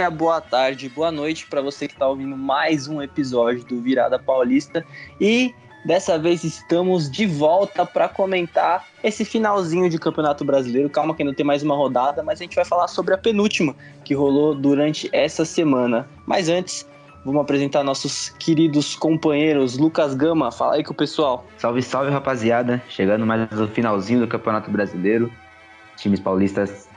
dia, boa tarde, boa noite para você que está ouvindo mais um episódio do Virada Paulista. E dessa vez estamos de volta para comentar esse finalzinho de Campeonato Brasileiro. Calma que ainda tem mais uma rodada, mas a gente vai falar sobre a penúltima que rolou durante essa semana. Mas antes, vamos apresentar nossos queridos companheiros. Lucas Gama, fala aí com o pessoal. Salve, salve rapaziada. Chegando mais no finalzinho do Campeonato Brasileiro. Times paulistas,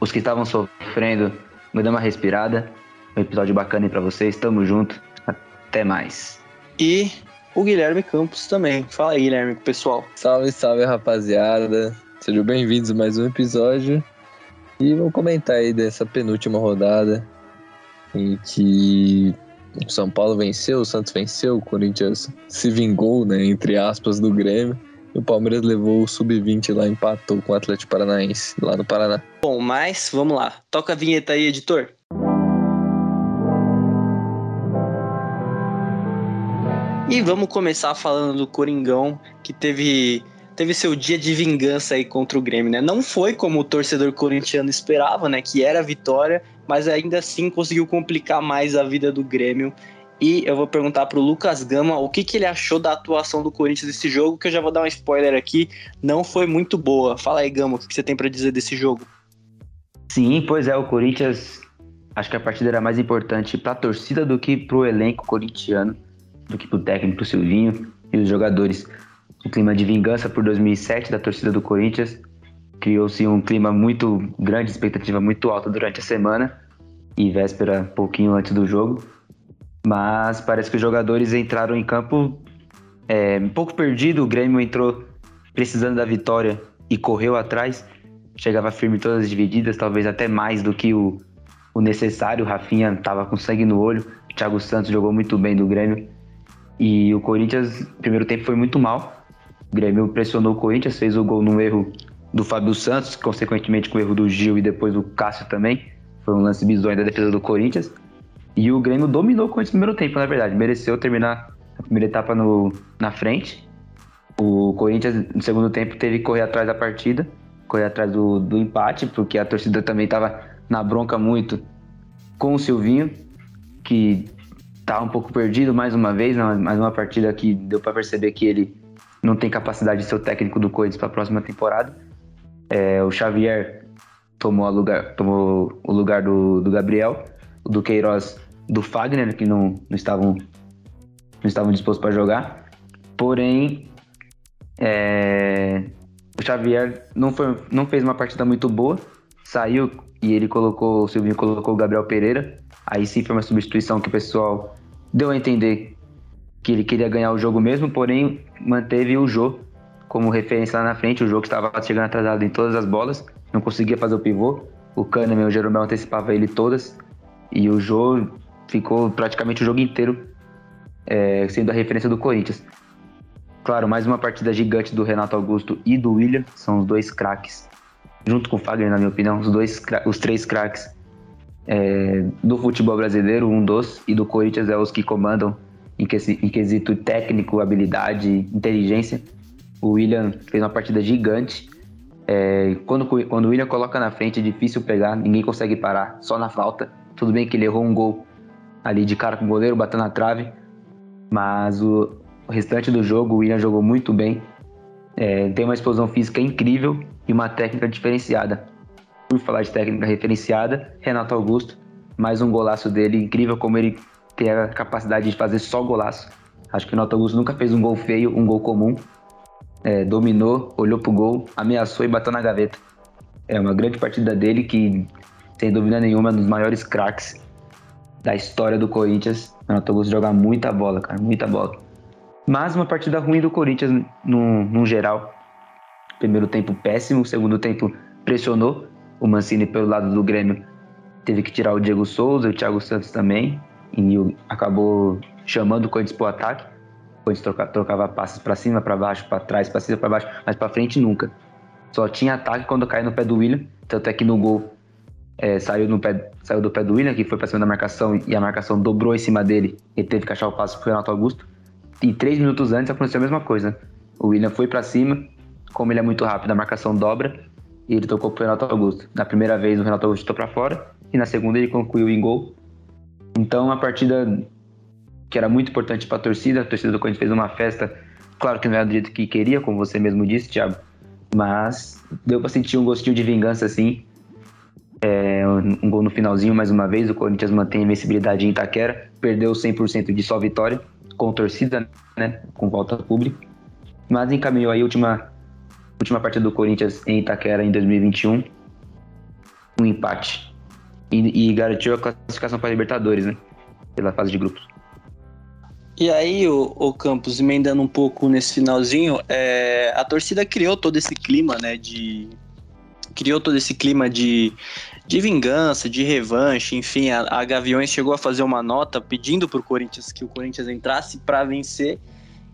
os que estavam sofrendo Vou dar uma respirada. Um episódio bacana aí pra vocês. Tamo junto. Até mais. E o Guilherme Campos também. Fala aí, Guilherme, pessoal. Salve, salve, rapaziada. Sejam bem-vindos a mais um episódio. E vamos comentar aí dessa penúltima rodada em que o São Paulo venceu, o Santos venceu, o Corinthians se vingou, né, entre aspas, do Grêmio. O Palmeiras levou o sub-20 lá, empatou com o Atlético Paranaense, lá no Paraná. Bom, mas vamos lá. Toca a vinheta aí, editor. E vamos começar falando do Coringão, que teve, teve seu dia de vingança aí contra o Grêmio, né? Não foi como o torcedor corintiano esperava, né? Que era a vitória, mas ainda assim conseguiu complicar mais a vida do Grêmio e eu vou perguntar para o Lucas Gama o que, que ele achou da atuação do Corinthians nesse jogo, que eu já vou dar um spoiler aqui, não foi muito boa. Fala aí, Gama, o que, que você tem para dizer desse jogo? Sim, pois é, o Corinthians, acho que a partida era mais importante para a torcida do que para o elenco corintiano, do que para o técnico, para o Silvinho e os jogadores. O clima de vingança por 2007 da torcida do Corinthians criou-se um clima muito grande, expectativa muito alta durante a semana e véspera, pouquinho antes do jogo. Mas parece que os jogadores entraram em campo é, um pouco perdido. O Grêmio entrou precisando da vitória e correu atrás. Chegava firme todas as divididas, talvez até mais do que o, o necessário. O Rafinha estava com sangue no olho. O Thiago Santos jogou muito bem do Grêmio. E o Corinthians, primeiro tempo, foi muito mal. O Grêmio pressionou o Corinthians, fez o gol num erro do Fábio Santos, consequentemente com o erro do Gil e depois do Cássio também. Foi um lance bizonho da defesa do Corinthians. E o Grêmio dominou com esse primeiro tempo, na verdade. Mereceu terminar a primeira etapa no, na frente. O Corinthians, no segundo tempo, teve que correr atrás da partida, correr atrás do, do empate, porque a torcida também estava na bronca muito com o Silvinho, que tá um pouco perdido mais uma vez, mais uma partida que deu para perceber que ele não tem capacidade de ser o técnico do Corinthians para a próxima temporada. É, o Xavier tomou, lugar, tomou o lugar do, do Gabriel, o do Queiroz do Fagner, que não, não estavam não estavam dispostos para jogar. Porém, é, o Xavier não, foi, não fez uma partida muito boa, saiu e ele colocou, o Silvinho colocou o Gabriel Pereira. Aí sim foi uma substituição que o pessoal deu a entender que ele queria ganhar o jogo mesmo, porém manteve o Jô como referência lá na frente. O jogo que estava chegando atrasado em todas as bolas, não conseguia fazer o pivô. O Kahneman e o Jeromel antecipava ele todas. E o Jô ficou praticamente o jogo inteiro é, sendo a referência do Corinthians. Claro, mais uma partida gigante do Renato Augusto e do William, são os dois craques, junto com o Fagner, na minha opinião, os, dois, os três craques é, do futebol brasileiro, um dos, e do Corinthians é os que comandam em, que, em quesito técnico, habilidade, inteligência. O William fez uma partida gigante. É, quando, quando o William coloca na frente é difícil pegar, ninguém consegue parar, só na falta. Tudo bem que ele errou um gol ali de cara com o goleiro, batendo na trave. Mas o, o restante do jogo, o William jogou muito bem. É, tem uma explosão física incrível e uma técnica diferenciada. Por falar de técnica referenciada, Renato Augusto, mais um golaço dele, incrível como ele tem a capacidade de fazer só golaço. Acho que o Renato Augusto nunca fez um gol feio, um gol comum. É, dominou, olhou pro gol, ameaçou e bateu na gaveta. É uma grande partida dele que, sem dúvida nenhuma, é um dos maiores craques da história do Corinthians. O Renato Augusto joga muita bola, cara, muita bola. Mas uma partida ruim do Corinthians no, no geral. Primeiro tempo péssimo, segundo tempo pressionou. O Mancini pelo lado do Grêmio teve que tirar o Diego Souza, o Thiago Santos também. E acabou chamando o Corinthians para o ataque. O Corinthians trocava, trocava passes para cima, para baixo, para trás, para cima, para baixo, mas para frente nunca. Só tinha ataque quando caiu no pé do William. Tanto é que no gol é, saiu, no pé, saiu do pé do William, que foi para cima da marcação e a marcação dobrou em cima dele. Ele teve que achar o passo pro Renato Augusto. E três minutos antes aconteceu a mesma coisa. O William foi para cima, como ele é muito rápido, a marcação dobra e ele tocou pro Renato Augusto. Na primeira vez o Renato Augusto chutou para fora e na segunda ele concluiu em gol. Então, uma partida que era muito importante para a torcida, a torcida do Corinthians fez uma festa, claro que não era do jeito que queria, como você mesmo disse, Thiago, mas deu para sentir um gostinho de vingança assim. É, um gol no finalzinho mais uma vez, o Corinthians mantém a invencibilidade em Itaquera, perdeu 100% de só vitória, com torcida, né, com volta pública, mas encaminhou aí a última, última partida do Corinthians em Itaquera em 2021, um empate, e, e garantiu a classificação para a Libertadores, né, pela fase de grupos. E aí, o, o Campos, emendando um pouco nesse finalzinho, é, a torcida criou todo esse clima, né, de... Criou todo esse clima de, de vingança, de revanche, enfim, a, a Gaviões chegou a fazer uma nota pedindo pro Corinthians que o Corinthians entrasse para vencer,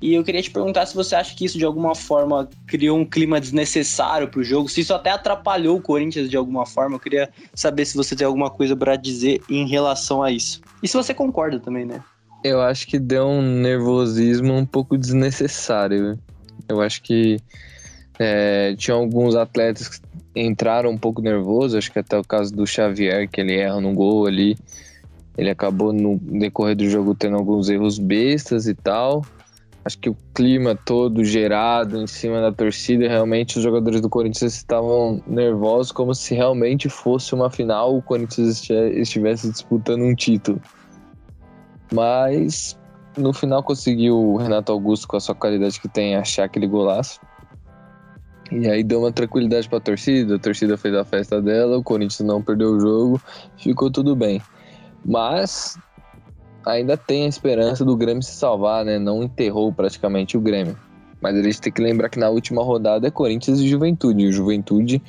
e eu queria te perguntar se você acha que isso de alguma forma criou um clima desnecessário para o jogo, se isso até atrapalhou o Corinthians de alguma forma. Eu queria saber se você tem alguma coisa para dizer em relação a isso. E se você concorda também, né? Eu acho que deu um nervosismo um pouco desnecessário. Eu acho que é, tinha alguns atletas entraram um pouco nervosos, acho que até o caso do Xavier, que ele erra no gol ali. Ele acabou no decorrer do jogo tendo alguns erros bestas e tal. Acho que o clima todo gerado em cima da torcida, realmente os jogadores do Corinthians estavam nervosos, como se realmente fosse uma final, o Corinthians estivesse disputando um título. Mas no final conseguiu o Renato Augusto, com a sua qualidade que tem, achar aquele golaço. E aí deu uma tranquilidade para a torcida, a torcida fez a festa dela, o Corinthians não perdeu o jogo, ficou tudo bem. Mas ainda tem a esperança do Grêmio se salvar, né? Não enterrou praticamente o Grêmio. Mas a gente tem que lembrar que na última rodada é Corinthians e Juventude. E o Juventude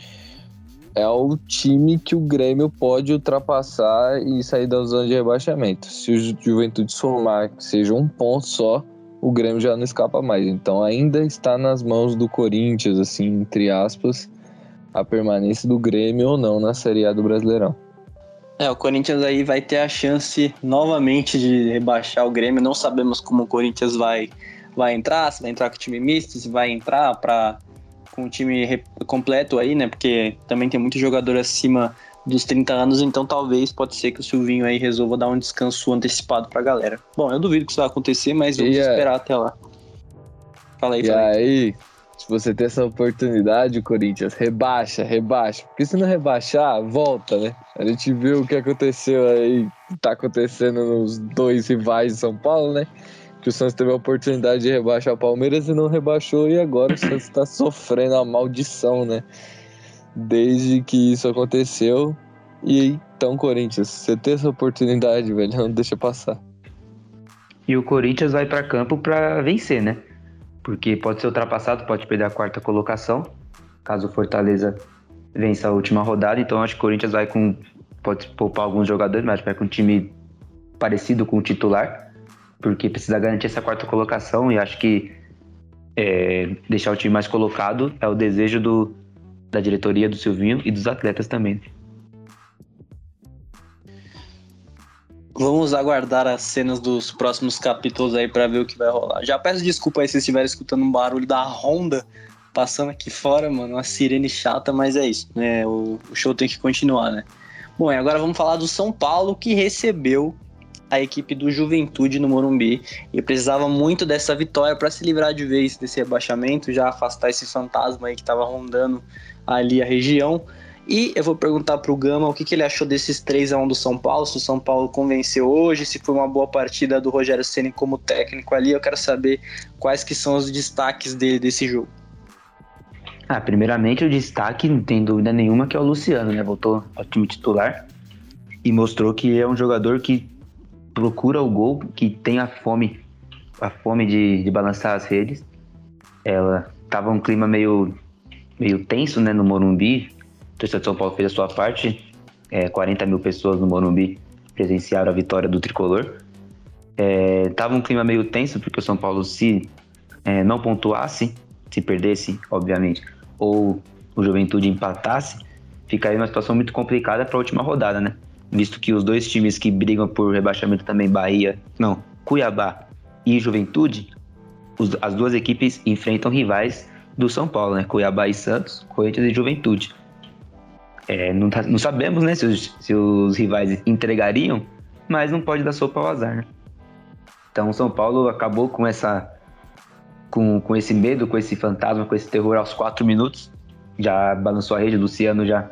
é o time que o Grêmio pode ultrapassar e sair da zona de rebaixamento. Se o Juventude somar que seja um ponto só, o Grêmio já não escapa mais. Então ainda está nas mãos do Corinthians, assim, entre aspas, a permanência do Grêmio ou não na Série A do Brasileirão. É, o Corinthians aí vai ter a chance novamente de rebaixar o Grêmio. Não sabemos como o Corinthians vai, vai entrar, se vai entrar com o time misto, se vai entrar para com o time completo aí, né? Porque também tem muito jogador acima dos 30 anos, então talvez pode ser que o Silvinho aí resolva dar um descanso antecipado pra galera. Bom, eu duvido que isso vai acontecer, mas vamos yeah. esperar até lá. Fala aí, e fala aí. aí, se você ter essa oportunidade, Corinthians, rebaixa, rebaixa. Porque se não rebaixar, volta, né? A gente viu o que aconteceu aí, tá acontecendo nos dois rivais de São Paulo, né? que o Santos teve a oportunidade de rebaixar o Palmeiras e não rebaixou, e agora o Santos está sofrendo a maldição, né? Desde que isso aconteceu. E então, Corinthians, você tem essa oportunidade, velho, não deixa passar. E o Corinthians vai para campo para vencer, né? Porque pode ser ultrapassado, pode perder a quarta colocação, caso o Fortaleza vença a última rodada. Então, acho que o Corinthians vai com. Pode poupar alguns jogadores, mas vai com um time parecido com o titular porque precisa garantir essa quarta colocação e acho que é, deixar o time mais colocado é o desejo do, da diretoria do Silvinho e dos atletas também. Vamos aguardar as cenas dos próximos capítulos aí para ver o que vai rolar. Já peço desculpa aí se estiverem escutando um barulho da Honda passando aqui fora, mano, uma sirene chata, mas é isso, né? O, o show tem que continuar, né? Bom, e agora vamos falar do São Paulo que recebeu a equipe do Juventude no Morumbi e precisava muito dessa vitória para se livrar de vez desse rebaixamento, já afastar esse fantasma aí que estava rondando ali a região. E eu vou perguntar para o Gama o que, que, ele achou desses 3 a 1 do São Paulo, se o São Paulo convenceu hoje, se foi uma boa partida do Rogério Ceni como técnico ali. Eu quero saber quais que são os destaques dele desse jogo. Ah, primeiramente o destaque, não tem dúvida nenhuma, que é o Luciano, né? Voltou ao time titular e mostrou que é um jogador que procura o gol, que tem a fome, a fome de, de balançar as redes. Ela tava um clima meio, meio tenso, né, no Morumbi. O de São Paulo fez a sua parte. É, 40 mil pessoas no Morumbi presenciaram a vitória do tricolor. É, tava um clima meio tenso, porque o São Paulo, se é, não pontuasse, se perdesse, obviamente, ou o Juventude empatasse, ficaria uma situação muito complicada para a última rodada, né? Visto que os dois times que brigam por rebaixamento também, Bahia, não, Cuiabá e Juventude, os, as duas equipes enfrentam rivais do São Paulo, né? Cuiabá e Santos, Corinthians e Juventude. É, não, tá, não, sabemos né, se os, se os, rivais entregariam, mas não pode dar sopa ao azar. Né? Então o São Paulo acabou com essa com, com esse medo, com esse fantasma, com esse terror aos quatro minutos. Já balançou a rede, o Luciano já,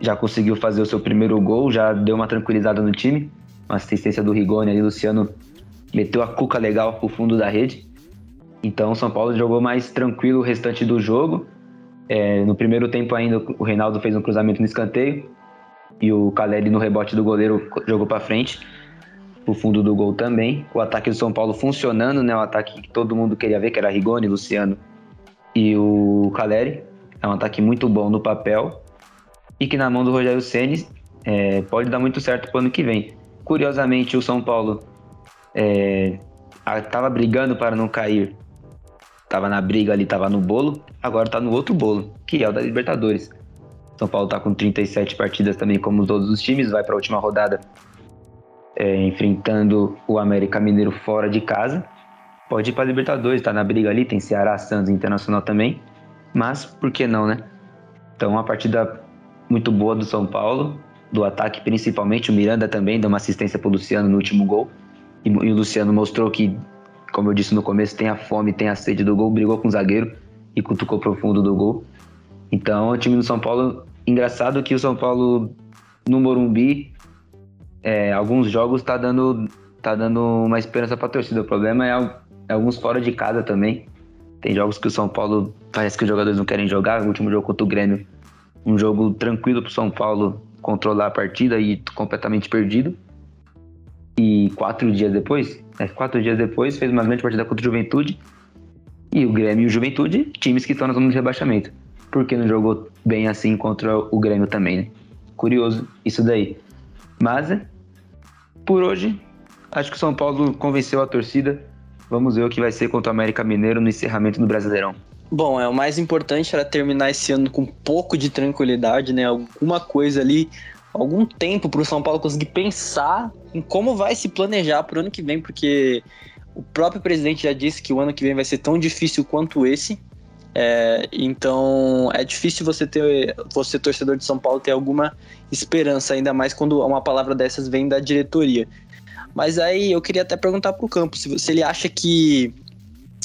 já conseguiu fazer o seu primeiro gol, já deu uma tranquilizada no time. Uma assistência do Rigoni ali, Luciano meteu a cuca legal pro fundo da rede. Então o São Paulo jogou mais tranquilo o restante do jogo. É, no primeiro tempo ainda o Reinaldo fez um cruzamento no escanteio e o Caleri no rebote do goleiro jogou para frente, pro fundo do gol também. O ataque do São Paulo funcionando, né? O ataque que todo mundo queria ver, que era Rigoni, Luciano e o Caleri. É um ataque muito bom no papel e que na mão do Rogério Ceni é, pode dar muito certo pro ano que vem. Curiosamente, o São Paulo estava é, brigando para não cair tava na briga ali, tava no bolo, agora tá no outro bolo, que é o da Libertadores. São Paulo tá com 37 partidas também, como todos os times, vai para a última rodada é, enfrentando o América Mineiro fora de casa. Pode ir para Libertadores, tá na briga ali, tem Ceará, Santos Internacional também, mas por que não, né? Então, uma partida muito boa do São Paulo, do ataque principalmente, o Miranda também deu uma assistência pro Luciano no último gol. E, e o Luciano mostrou que como eu disse no começo, tem a fome, tem a sede do gol, brigou com o zagueiro e cutucou profundo do gol. Então, o time do São Paulo, engraçado que o São Paulo no Morumbi, é, alguns jogos tá dando, tá dando uma esperança pra torcida. O problema é, é alguns fora de casa também. Tem jogos que o São Paulo parece que os jogadores não querem jogar. O último jogo contra o Grêmio, um jogo tranquilo pro São Paulo controlar a partida e completamente perdido. E quatro dias depois, é, quatro dias depois, fez uma grande partida contra o Juventude. E o Grêmio e o Juventude, times que estão na zona de rebaixamento. Por que não jogou bem assim contra o Grêmio também, né? Curioso isso daí. Mas, é, por hoje, acho que o São Paulo convenceu a torcida. Vamos ver o que vai ser contra o América Mineiro no encerramento do Brasileirão. Bom, é o mais importante era terminar esse ano com um pouco de tranquilidade, né? Alguma coisa ali algum tempo para o São Paulo conseguir pensar em como vai se planejar para o ano que vem, porque o próprio presidente já disse que o ano que vem vai ser tão difícil quanto esse. É, então é difícil você ter, você torcedor de São Paulo, ter alguma esperança, ainda mais quando uma palavra dessas vem da diretoria. Mas aí eu queria até perguntar para o Campo se, se ele acha que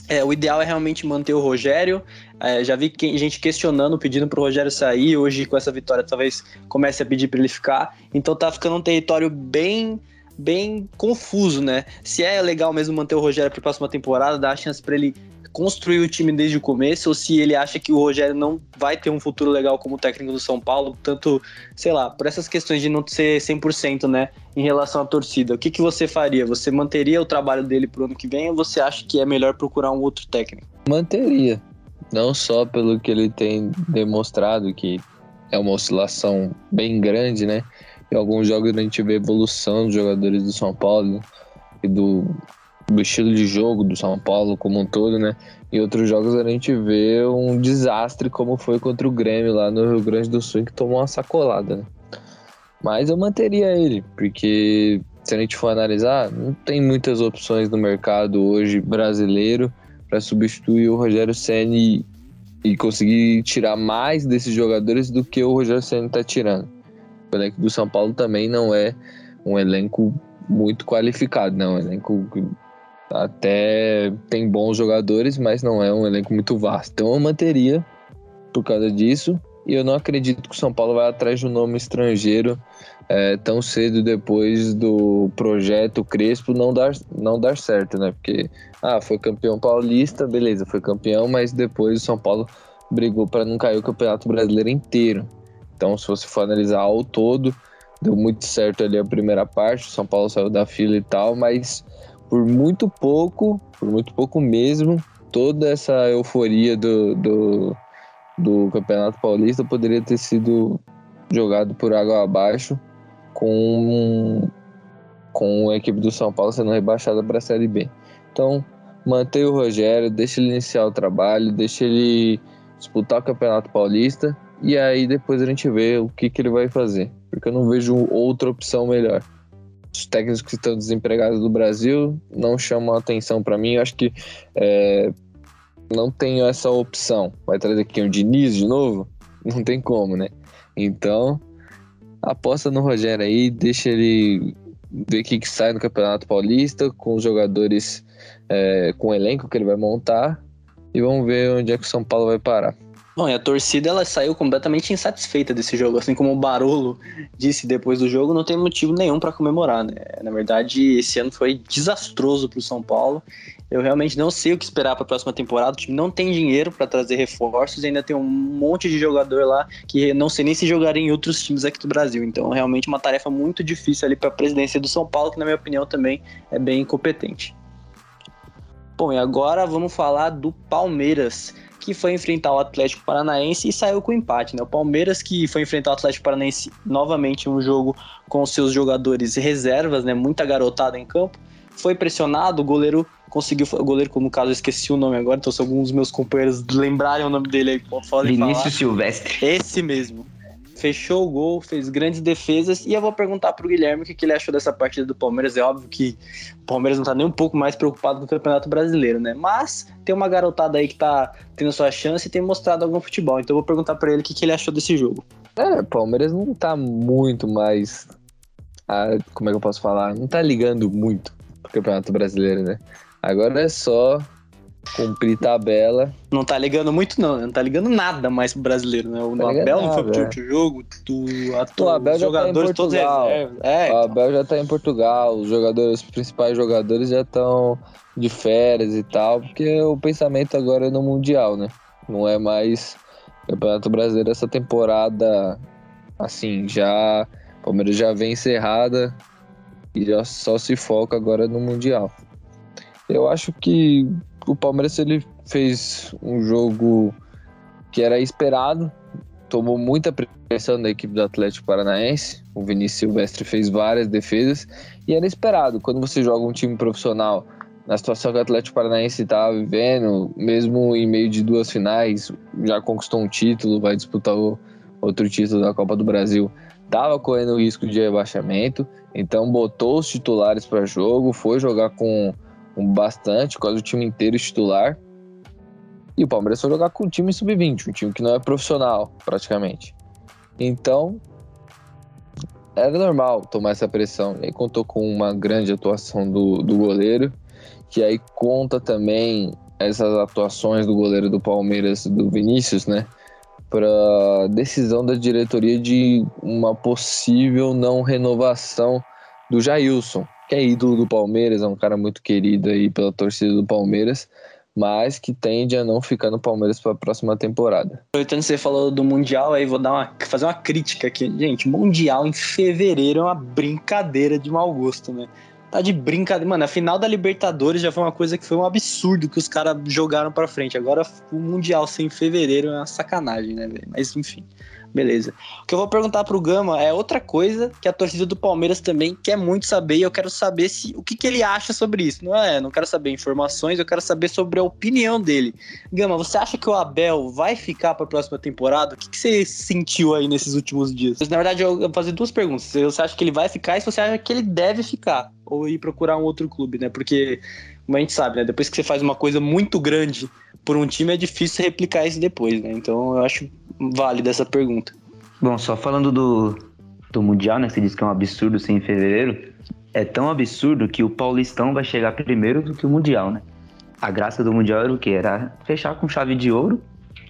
é, o ideal é realmente manter o Rogério. É, já vi gente questionando, pedindo pro Rogério sair. Hoje, com essa vitória, talvez comece a pedir para ele ficar. Então tá ficando um território bem bem confuso, né? Se é legal mesmo manter o Rogério para a próxima temporada, dar a chance para ele construir o time desde o começo, ou se ele acha que o Rogério não vai ter um futuro legal como técnico do São Paulo, tanto, sei lá, por essas questões de não ser 100%, né, em relação à torcida. O que, que você faria? Você manteria o trabalho dele pro ano que vem ou você acha que é melhor procurar um outro técnico? Manteria. Não só pelo que ele tem demonstrado, que é uma oscilação bem grande, né? Em alguns jogos a gente vê evolução dos jogadores do São Paulo e do do estilo de jogo do São Paulo como um todo, né? Em outros jogos a gente vê um desastre como foi contra o Grêmio lá no Rio Grande do Sul, que tomou uma sacolada, né? Mas eu manteria ele, porque se a gente for analisar, não tem muitas opções no mercado hoje brasileiro para substituir o Rogério Ceni e conseguir tirar mais desses jogadores do que o Rogério Ceni está tirando. O elenco do São Paulo também não é um elenco muito qualificado, não. É um elenco até tem bons jogadores, mas não é um elenco muito vasto. Então eu manteria por causa disso. E eu não acredito que o São Paulo vai atrás de um nome estrangeiro é, tão cedo depois do projeto Crespo não dar, não dar certo, né? Porque, ah, foi campeão paulista, beleza, foi campeão, mas depois o São Paulo brigou para não cair o Campeonato Brasileiro inteiro. Então, se você for analisar ao todo, deu muito certo ali a primeira parte, o São Paulo saiu da fila e tal, mas por muito pouco, por muito pouco mesmo, toda essa euforia do, do, do Campeonato Paulista poderia ter sido jogado por água abaixo com, com a equipe do São Paulo sendo rebaixada para a Série B. Então, manter o Rogério, deixa ele iniciar o trabalho, deixa ele disputar o Campeonato Paulista e aí depois a gente vê o que, que ele vai fazer. Porque eu não vejo outra opção melhor os técnicos que estão desempregados do Brasil não chamam atenção para mim. Eu acho que é, não tenho essa opção. Vai trazer aqui um Diniz de novo? Não tem como, né? Então, aposta no Rogério aí, deixa ele ver o que, que sai no Campeonato Paulista, com os jogadores, é, com o elenco que ele vai montar, e vamos ver onde é que o São Paulo vai parar. Bom, e a torcida ela saiu completamente insatisfeita desse jogo, assim como o Barolo disse depois do jogo, não tem motivo nenhum para comemorar, né? Na verdade, esse ano foi desastroso para o São Paulo. Eu realmente não sei o que esperar para a próxima temporada. O time não tem dinheiro para trazer reforços, ainda tem um monte de jogador lá que não sei nem se jogaria em outros times aqui do Brasil. Então, realmente uma tarefa muito difícil ali para a presidência do São Paulo, que na minha opinião também é bem incompetente. Bom, e agora vamos falar do Palmeiras que foi enfrentar o Atlético Paranaense e saiu com empate, né? O Palmeiras que foi enfrentar o Atlético Paranaense novamente em um jogo com seus jogadores reservas, né? Muita garotada em campo. Foi pressionado, o goleiro conseguiu. O goleiro, como no caso, eu esqueci o nome agora, então se alguns dos meus companheiros lembrarem o nome dele aí, Vinícius falar. Silvestre. Esse mesmo fechou o gol, fez grandes defesas. E eu vou perguntar pro Guilherme o que, ele achou dessa partida do Palmeiras. É óbvio que o Palmeiras não tá nem um pouco mais preocupado com o Campeonato Brasileiro, né? Mas tem uma garotada aí que tá tendo sua chance e tem mostrado algum futebol. Então eu vou perguntar para ele o que, ele achou desse jogo. É, o Palmeiras não tá muito mais. A, como é que eu posso falar? Não tá ligando muito pro Campeonato Brasileiro, né? Agora é só cumprir tabela. Não tá ligando muito, não. Não tá ligando nada mais pro brasileiro, né? O tá Abel não foi pro é. jogo, tu, a, o Abel já tá em Portugal. É, o então. Abel já tá em Portugal, os jogadores, os principais jogadores já estão de férias e tal, porque o pensamento agora é no Mundial, né? Não é mais Campeonato Brasileiro essa temporada, assim, já. Palmeiras já vem encerrada e já só se foca agora no Mundial. Eu acho que o Palmeiras ele fez um jogo que era esperado, tomou muita pressão da equipe do Atlético Paranaense. O Vinícius Silvestre fez várias defesas e era esperado. Quando você joga um time profissional na situação que o Atlético Paranaense está vivendo, mesmo em meio de duas finais, já conquistou um título, vai disputar o outro título da Copa do Brasil, estava correndo o risco de rebaixamento, então botou os titulares para jogo, foi jogar com bastante, quase o time inteiro titular. E o Palmeiras foi jogar com um time sub-20, um time que não é profissional, praticamente. Então, era normal tomar essa pressão. E aí contou com uma grande atuação do, do goleiro, que aí conta também essas atuações do goleiro do Palmeiras, do Vinícius, né? Para decisão da diretoria de uma possível não renovação do Jailson que é ídolo do Palmeiras, é um cara muito querido aí pela torcida do Palmeiras, mas que tende a não ficar no Palmeiras para a próxima temporada. Aproveitando que você falou do Mundial, aí vou dar uma, fazer uma crítica aqui. Gente, Mundial em fevereiro é uma brincadeira de mau gosto, né? Tá de brincadeira. Mano, a final da Libertadores já foi uma coisa que foi um absurdo que os caras jogaram para frente. Agora o Mundial sem fevereiro é uma sacanagem, né, velho? Mas enfim. Beleza. O que eu vou perguntar pro Gama é outra coisa que a torcida do Palmeiras também quer muito saber e eu quero saber se o que, que ele acha sobre isso. Não é, não quero saber informações, eu quero saber sobre a opinião dele. Gama, você acha que o Abel vai ficar para a próxima temporada? O que, que você sentiu aí nesses últimos dias? Na verdade, eu vou fazer duas perguntas. Você acha que ele vai ficar e se você acha que ele deve ficar ou ir procurar um outro clube, né? Porque como a gente sabe, né? Depois que você faz uma coisa muito grande por um time, é difícil replicar isso depois, né? Então eu acho válida essa pergunta. Bom, só falando do, do Mundial, né? Você disse que é um absurdo ser em fevereiro. É tão absurdo que o Paulistão vai chegar primeiro do que o Mundial, né? A graça do Mundial era o quê? Era fechar com chave de ouro,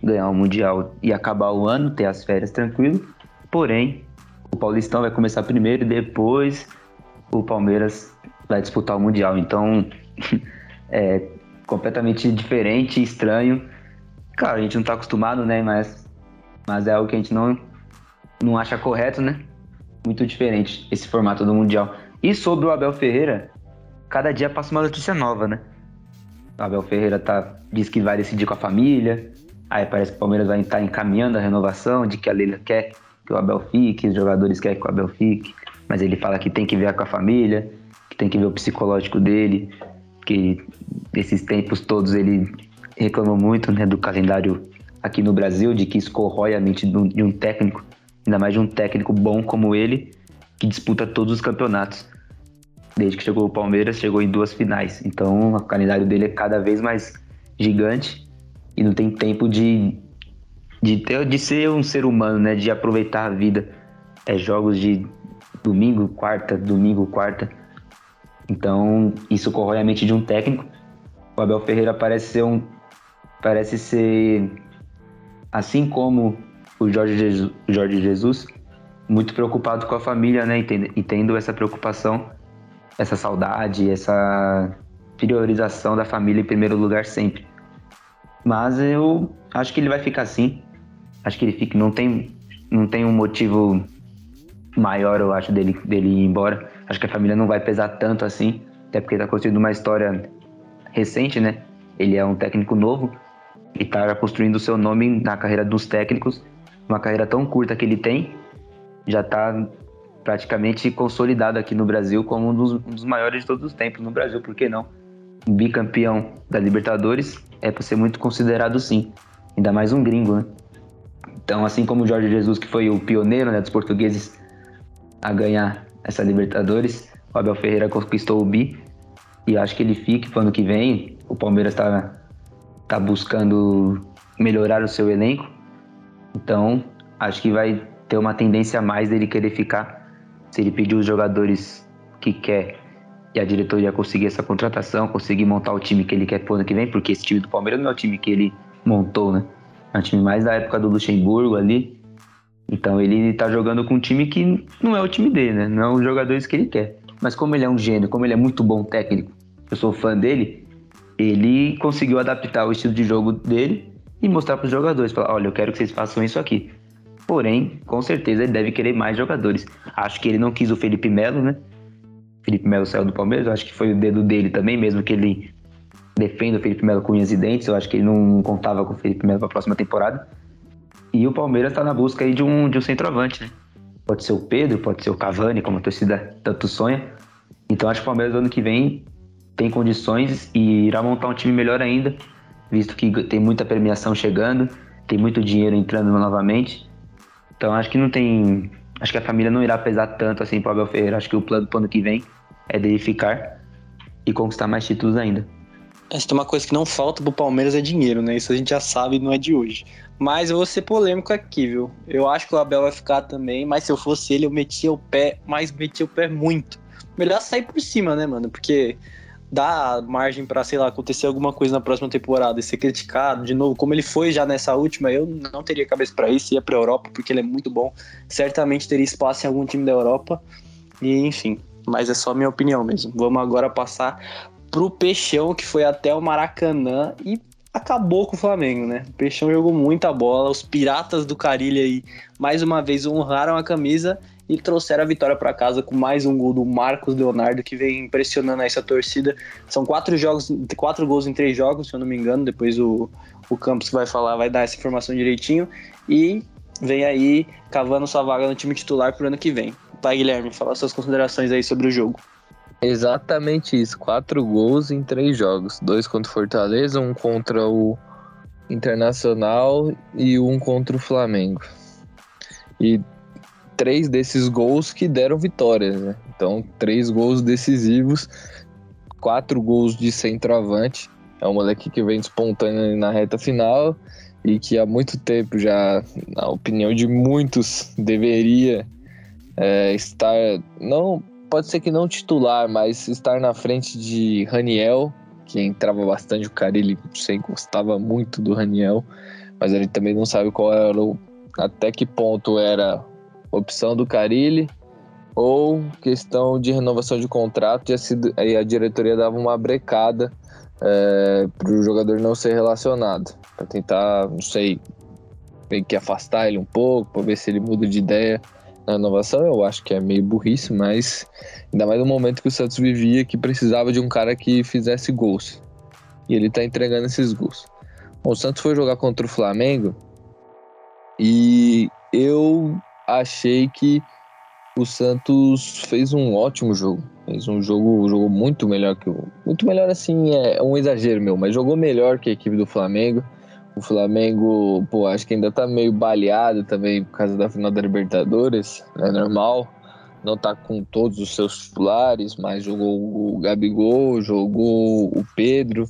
ganhar o Mundial e acabar o ano, ter as férias tranquilo. Porém, o Paulistão vai começar primeiro e depois o Palmeiras vai disputar o Mundial. Então, é completamente diferente, estranho. Claro, a gente não tá acostumado, né? Mas, mas é algo que a gente não, não acha correto, né? Muito diferente esse formato do Mundial. E sobre o Abel Ferreira, cada dia passa uma notícia nova, né? O Abel Ferreira tá, diz que vai decidir com a família. Aí parece que o Palmeiras vai estar encaminhando a renovação, de que a Leila quer que o Abel fique, os jogadores querem que o Abel fique. Mas ele fala que tem que ver com a família, que tem que ver o psicológico dele, que esses tempos todos ele reclamou muito né, do calendário aqui no Brasil, de que isso corrói a mente de um técnico, ainda mais de um técnico bom como ele, que disputa todos os campeonatos. Desde que chegou o Palmeiras, chegou em duas finais. Então o calendário dele é cada vez mais gigante e não tem tempo de, de, ter, de ser um ser humano, né? De aproveitar a vida. É jogos de domingo, quarta, domingo, quarta. Então, isso corrói a mente de um técnico. O Abel Ferreira parece ser um. Parece ser. Assim como o Jorge Jesus, Jorge Jesus muito preocupado com a família, né? E tendo essa preocupação, essa saudade, essa priorização da família em primeiro lugar sempre. Mas eu acho que ele vai ficar assim. Acho que ele fica. Não tem, não tem um motivo maior, eu acho, dele, dele ir embora. Acho que a família não vai pesar tanto assim. Até porque está construindo uma história recente, né? Ele é um técnico novo e está construindo o seu nome na carreira dos técnicos. Uma carreira tão curta que ele tem, já está praticamente consolidado aqui no Brasil como um dos, um dos, maiores de todos os tempos no Brasil, por que não? Bicampeão da Libertadores é para ser muito considerado sim, ainda mais um gringo, né? Então, assim como o Jorge Jesus, que foi o pioneiro né, dos portugueses a ganhar essa Libertadores, o Abel Ferreira conquistou o bi e acho que ele fique para ano que vem. O Palmeiras está tá buscando melhorar o seu elenco, então acho que vai ter uma tendência a mais dele querer ficar. Se ele pedir os jogadores que quer e a diretoria conseguir essa contratação, conseguir montar o time que ele quer pro ano que vem, porque esse time do Palmeiras não é o time que ele montou, né? É um time mais da época do Luxemburgo ali. Então ele tá jogando com um time que não é o time dele, né? Não é os jogadores que ele quer. Mas como ele é um gênio, como ele é muito bom técnico, eu sou fã dele, ele conseguiu adaptar o estilo de jogo dele e mostrar para os jogadores, falar, olha, eu quero que vocês façam isso aqui. Porém, com certeza ele deve querer mais jogadores. Acho que ele não quis o Felipe Melo, né? Felipe Melo saiu do Palmeiras, acho que foi o dedo dele também, mesmo que ele defenda o Felipe Melo com unhas e dentes, eu acho que ele não contava com o Felipe Melo para a próxima temporada. E o Palmeiras está na busca aí de um, de um centroavante, né? Pode ser o Pedro, pode ser o Cavani, como a torcida tanto sonha. Então acho que o Palmeiras ano que vem tem condições e irá montar um time melhor ainda, visto que tem muita premiação chegando, tem muito dinheiro entrando novamente. Então acho que não tem. Acho que a família não irá pesar tanto assim para o Abel Ferreira. Acho que o plano para o ano que vem é dele ficar e conquistar mais títulos ainda. Essa é uma coisa que não falta pro Palmeiras é dinheiro, né? Isso a gente já sabe, não é de hoje. Mas eu vou ser polêmico aqui, viu? Eu acho que o Abel vai ficar também, mas se eu fosse ele, eu metia o pé, mas metia o pé muito. Melhor sair por cima, né, mano? Porque dá margem para sei lá, acontecer alguma coisa na próxima temporada e ser criticado de novo, como ele foi já nessa última, eu não teria cabeça para isso, ia pra Europa, porque ele é muito bom. Certamente teria espaço em algum time da Europa. E enfim, mas é só minha opinião mesmo. Vamos agora passar pro Peixão, que foi até o Maracanã e acabou com o Flamengo, né? O Peixão jogou muita bola, os piratas do Carilha aí mais uma vez honraram a camisa e trouxeram a vitória para casa com mais um gol do Marcos Leonardo, que vem impressionando essa torcida. São quatro jogos, quatro gols em três jogos, se eu não me engano. Depois o, o Campos vai falar vai dar essa informação direitinho. E vem aí cavando sua vaga no time titular pro ano que vem. Vai, Guilherme, fala suas considerações aí sobre o jogo. Exatamente isso. Quatro gols em três jogos. Dois contra o Fortaleza, um contra o Internacional e um contra o Flamengo. E três desses gols que deram vitórias, né? Então, três gols decisivos, quatro gols de centroavante. É um moleque que vem despontando na reta final e que há muito tempo já, na opinião de muitos, deveria é, estar, não, pode ser que não titular, mas estar na frente de Raniel, que entrava bastante, o cara ele sei, gostava muito do Raniel, mas ele também não sabe qual era o, até que ponto era opção do Carilli ou questão de renovação de contrato e a, e a diretoria dava uma brecada é, para o jogador não ser relacionado, para tentar, não sei, meio que afastar ele um pouco, para ver se ele muda de ideia na renovação. Eu acho que é meio burrice, mas ainda mais no momento que o Santos vivia que precisava de um cara que fizesse gols. E ele está entregando esses gols. Bom, o Santos foi jogar contra o Flamengo e eu achei que o Santos fez um ótimo jogo. Fez um jogo, jogou muito melhor que o. Muito melhor assim, é um exagero meu, mas jogou melhor que a equipe do Flamengo. O Flamengo, pô, acho que ainda tá meio baleado também por causa da final da Libertadores, é normal. Não tá com todos os seus titulares, mas jogou o Gabigol, jogou o Pedro,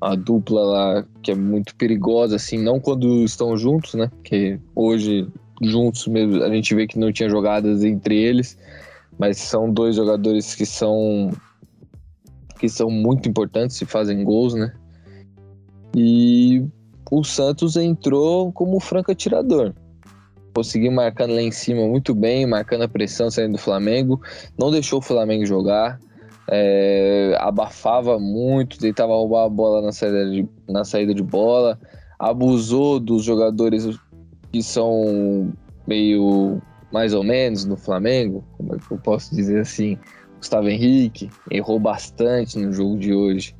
a dupla lá que é muito perigosa, assim, não quando estão juntos, né? Porque hoje, juntos mesmo, a gente vê que não tinha jogadas entre eles, mas são dois jogadores que são que são muito importantes e fazem gols, né? E o Santos entrou como franco atirador. Conseguiu marcando lá em cima muito bem, marcando a pressão saindo do Flamengo, não deixou o Flamengo jogar é, abafava muito, tentava roubar a bola na saída, de, na saída de bola, abusou dos jogadores que são meio mais ou menos no Flamengo, como é que eu posso dizer assim? Gustavo Henrique errou bastante no jogo de hoje.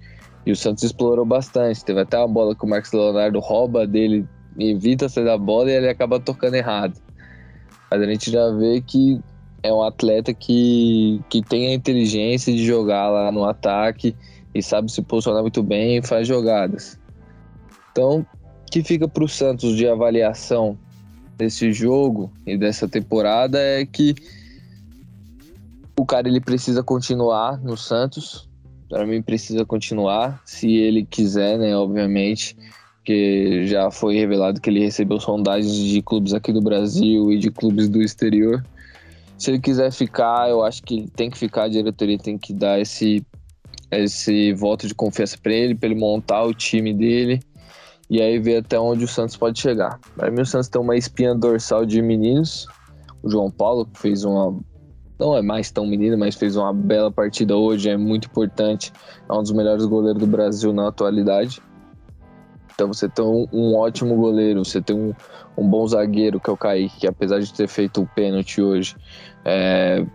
E o Santos explorou bastante. Teve até uma bola que o Marcos Leonardo rouba dele, evita sair da bola e ele acaba tocando errado. Mas a gente já vê que é um atleta que, que tem a inteligência de jogar lá no ataque e sabe se posicionar muito bem e faz jogadas. Então, que fica para o Santos de avaliação desse jogo e dessa temporada é que o cara ele precisa continuar no Santos. Para mim precisa continuar, se ele quiser, né, obviamente, porque já foi revelado que ele recebeu sondagens de clubes aqui do Brasil e de clubes do exterior. Se ele quiser ficar, eu acho que ele tem que ficar, a diretoria tem que dar esse, esse voto de confiança para ele, para ele montar o time dele e aí ver até onde o Santos pode chegar. Para mim, o Santos tem uma espinha dorsal de meninos. O João Paulo fez uma. Não é mais tão menino, mas fez uma bela partida hoje, é muito importante. É um dos melhores goleiros do Brasil na atualidade. Então você tem um, um ótimo goleiro, você tem um, um, bom zagueiro, que é o Kaique, que apesar de ter feito o pênalti hoje, é,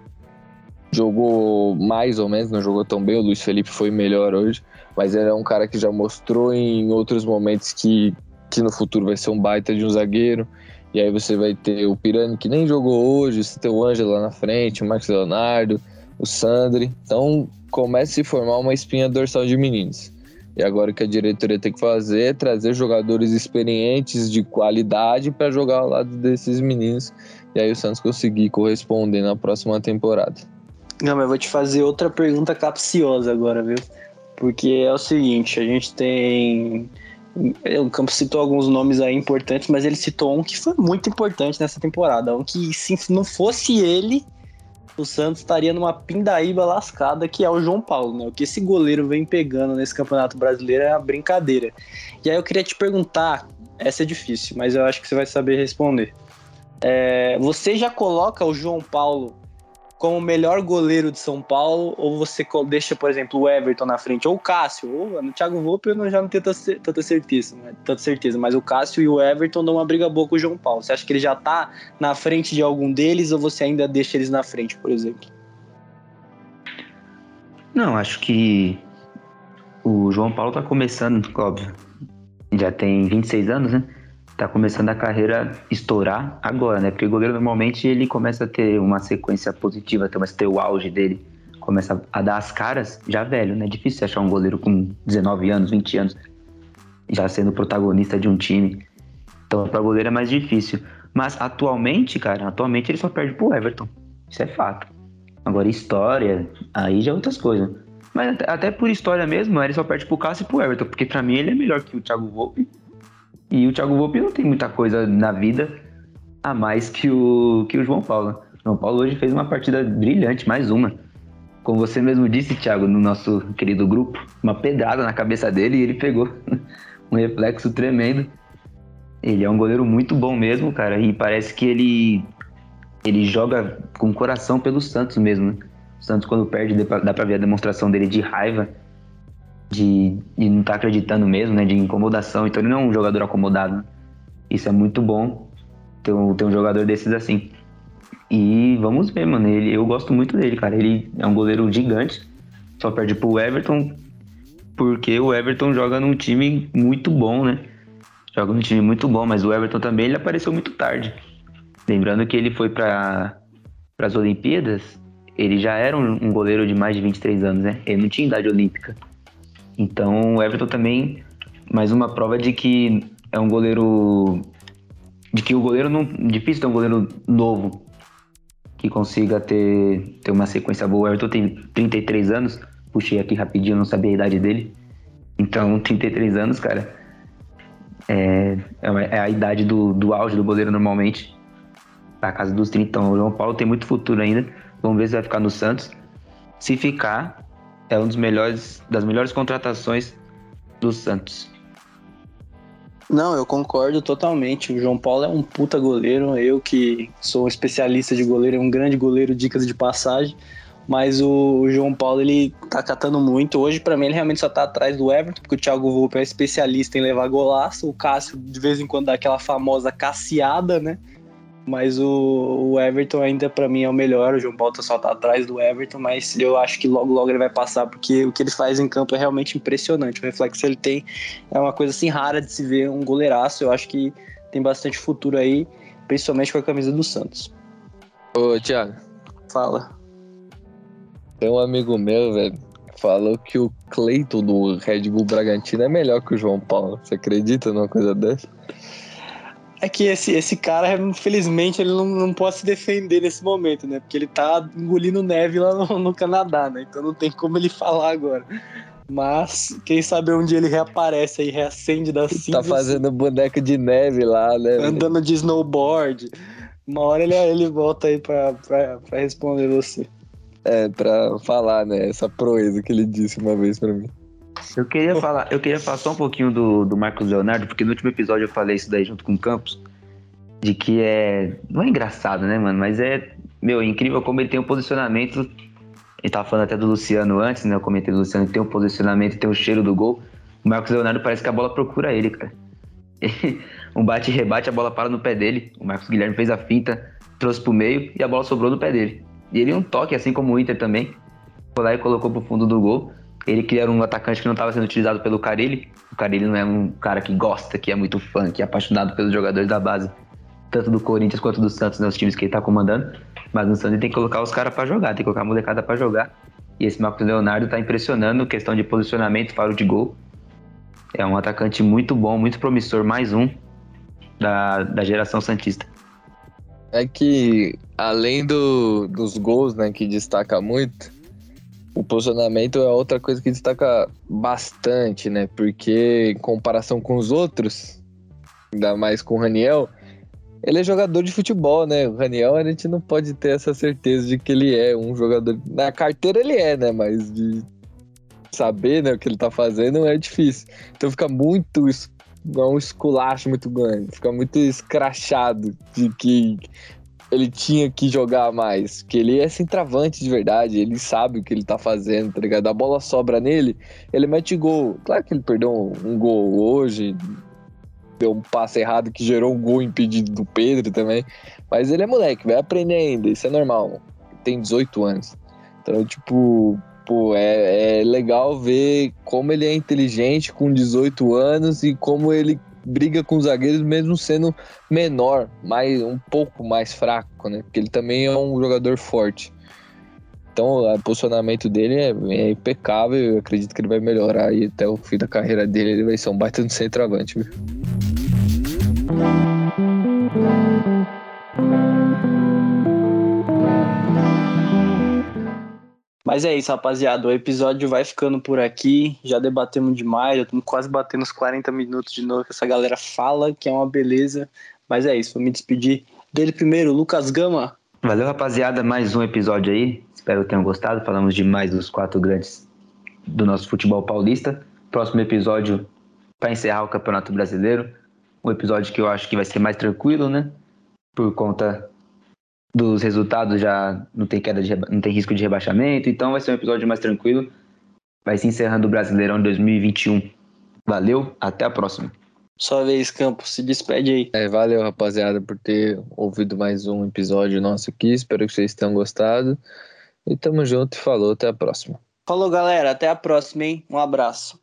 jogou mais ou menos, não jogou tão bem. O Luiz Felipe foi melhor hoje, mas ele é um cara que já mostrou em outros momentos que, que no futuro vai ser um baita de um zagueiro. E aí você vai ter o Pirani, que nem jogou hoje, você tem o Ângelo lá na frente, o Marcos Leonardo, o Sandri. Então começa a se formar uma espinha dorsal de meninos. E agora o que a diretoria tem que fazer é trazer jogadores experientes de qualidade para jogar ao lado desses meninos. E aí o Santos conseguir corresponder na próxima temporada. Não, mas eu vou te fazer outra pergunta capciosa agora, viu? Porque é o seguinte, a gente tem. O Campos citou alguns nomes aí importantes, mas ele citou um que foi muito importante nessa temporada. Um que, se não fosse ele, o Santos estaria numa pindaíba lascada que é o João Paulo, né? O que esse goleiro vem pegando nesse Campeonato Brasileiro é uma brincadeira. E aí eu queria te perguntar, essa é difícil, mas eu acho que você vai saber responder. É, você já coloca o João Paulo como o melhor goleiro de São Paulo, ou você deixa, por exemplo, o Everton na frente, ou o Cássio, ou no Thiago Volpe eu já não tenho tanta certeza, né? tanta certeza, mas o Cássio e o Everton dão uma briga boa com o João Paulo. Você acha que ele já tá na frente de algum deles, ou você ainda deixa eles na frente, por exemplo? Não, acho que o João Paulo tá começando, óbvio, já tem 26 anos, né? Tá começando a carreira estourar agora, né? Porque o goleiro normalmente ele começa a ter uma sequência positiva, começa a ter o auge dele, começa a dar as caras já velho, né? Difícil achar um goleiro com 19 anos, 20 anos, já sendo protagonista de um time. Então, para goleiro é mais difícil. Mas atualmente, cara, atualmente ele só perde pro Everton. Isso é fato. Agora, história, aí já é outras coisas. Mas até por história mesmo, ele só perde pro Cássio e pro Everton, porque para mim ele é melhor que o Thiago Volpe e o Thiago Volpe não tem muita coisa na vida a mais que o, que o João Paulo. O João Paulo hoje fez uma partida brilhante, mais uma. Como você mesmo disse, Thiago, no nosso querido grupo, uma pedrada na cabeça dele e ele pegou um reflexo tremendo. Ele é um goleiro muito bom mesmo, cara, e parece que ele ele joga com coração pelo Santos mesmo. Né? O Santos, quando perde, dá pra ver a demonstração dele de raiva de, de não estar tá acreditando mesmo, né? De incomodação. Então ele não é um jogador acomodado. Isso é muito bom ter um, ter um jogador desses assim. E vamos ver, mano. Ele, eu gosto muito dele, cara. Ele é um goleiro gigante. Só perde pro Everton. Porque o Everton joga num time muito bom, né? Joga num time muito bom, mas o Everton também ele apareceu muito tarde. Lembrando que ele foi para as Olimpíadas, ele já era um, um goleiro de mais de 23 anos, né? Ele não tinha idade olímpica. Então o Everton também, mais uma prova de que é um goleiro. De que o goleiro não. Difícil ter um goleiro novo que consiga ter, ter uma sequência boa. O Everton tem 33 anos, puxei aqui rapidinho, não sabia a idade dele. Então, 33 anos, cara, é, é, é a idade do, do auge do goleiro normalmente. Na casa dos 30. Então, o João Paulo tem muito futuro ainda. Vamos ver se vai ficar no Santos. Se ficar, é um dos melhores das melhores contratações do Santos. Não, eu concordo totalmente. O João Paulo é um puta goleiro. Eu que sou um especialista de goleiro, é um grande goleiro, dicas de passagem. Mas o João Paulo, ele tá catando muito. Hoje, para mim, ele realmente só tá atrás do Everton, porque o Thiago Volpe é especialista em levar golaço. O Cássio, de vez em quando, dá aquela famosa casseada, né? Mas o, o Everton ainda para mim é o melhor. O João Paulo só tá atrás do Everton, mas eu acho que logo logo ele vai passar porque o que ele faz em campo é realmente impressionante. O reflexo que ele tem é uma coisa assim rara de se ver um goleiraço. Eu acho que tem bastante futuro aí, principalmente com a camisa do Santos. Ô, Thiago. Fala. Tem um amigo meu, velho, falou que o Cleiton do Red Bull Bragantino é melhor que o João Paulo. Você acredita numa coisa dessa? É que esse, esse cara, infelizmente, ele não, não pode se defender nesse momento, né? Porque ele tá engolindo neve lá no, no Canadá, né? Então não tem como ele falar agora. Mas, quem sabe dia ele reaparece aí, reacende da cinza. Tá fazendo boneco de neve lá, né? Andando de snowboard. Uma hora ele, ele volta aí pra, pra, pra responder você. É, pra falar, né? Essa proeza que ele disse uma vez pra mim. Eu queria falar, eu queria falar só um pouquinho do, do Marcos Leonardo, porque no último episódio eu falei isso daí junto com o Campos, de que é. Não é engraçado, né, mano? Mas é, meu, é incrível como ele tem um posicionamento. Ele tava falando até do Luciano antes, né? Eu comentei do Luciano que tem um posicionamento, tem o um cheiro do gol. O Marcos Leonardo parece que a bola procura ele, cara. um bate e rebate, a bola para no pé dele. O Marcos Guilherme fez a finta, trouxe pro meio e a bola sobrou no pé dele. E ele um toque, assim como o Inter também. Foi lá e colocou pro fundo do gol. Ele que era um atacante que não estava sendo utilizado pelo Carilli. O Carilli não é um cara que gosta, que é muito fã, que é apaixonado pelos jogadores da base, tanto do Corinthians quanto do Santos, né, os times que ele está comandando. Mas no Santos ele tem que colocar os caras para jogar, tem que colocar a molecada para jogar. E esse Marcos Leonardo está impressionando, questão de posicionamento, faro de gol. É um atacante muito bom, muito promissor, mais um da, da geração Santista. É que, além do, dos gols, né, que destaca muito, o posicionamento é outra coisa que destaca bastante, né? Porque em comparação com os outros, ainda mais com o Raniel, ele é jogador de futebol, né? O Raniel a gente não pode ter essa certeza de que ele é um jogador. Na carteira ele é, né? Mas de saber né, o que ele tá fazendo é difícil. Então fica muito. É um esculacho muito grande, fica muito escrachado de que ele tinha que jogar mais. Que ele é centroavante de verdade, ele sabe o que ele tá fazendo, tá ligado? A bola sobra nele, ele mete gol. Claro que ele perdeu um, gol hoje, deu um passe errado que gerou um gol impedido do Pedro também. Mas ele é moleque, vai aprender ainda, isso é normal. Tem 18 anos. Então, tipo, pô, é, é legal ver como ele é inteligente com 18 anos e como ele briga com os zagueiros mesmo sendo menor, mais um pouco mais fraco, né? Porque ele também é um jogador forte. Então, o posicionamento dele é, é impecável. Eu acredito que ele vai melhorar e até o fim da carreira dele ele vai ser um baita centroavante. Viu? Mas é isso, rapaziada. O episódio vai ficando por aqui. Já debatemos demais. Já estamos quase batendo os 40 minutos de novo. Que essa galera fala que é uma beleza. Mas é isso, vou me despedir dele primeiro, Lucas Gama. Valeu, rapaziada. Mais um episódio aí. Espero que tenham gostado. Falamos de mais dos quatro grandes do nosso futebol paulista. Próximo episódio para encerrar o Campeonato Brasileiro. Um episódio que eu acho que vai ser mais tranquilo, né? Por conta dos resultados já não tem queda de, não tem risco de rebaixamento, então vai ser um episódio mais tranquilo. Vai se encerrando o Brasileirão 2021. Valeu, até a próxima. Sua vez, Campos, se despede aí. É, valeu, rapaziada, por ter ouvido mais um episódio nosso aqui. Espero que vocês tenham gostado. E tamo junto e falou, até a próxima. Falou, galera, até a próxima, hein? Um abraço.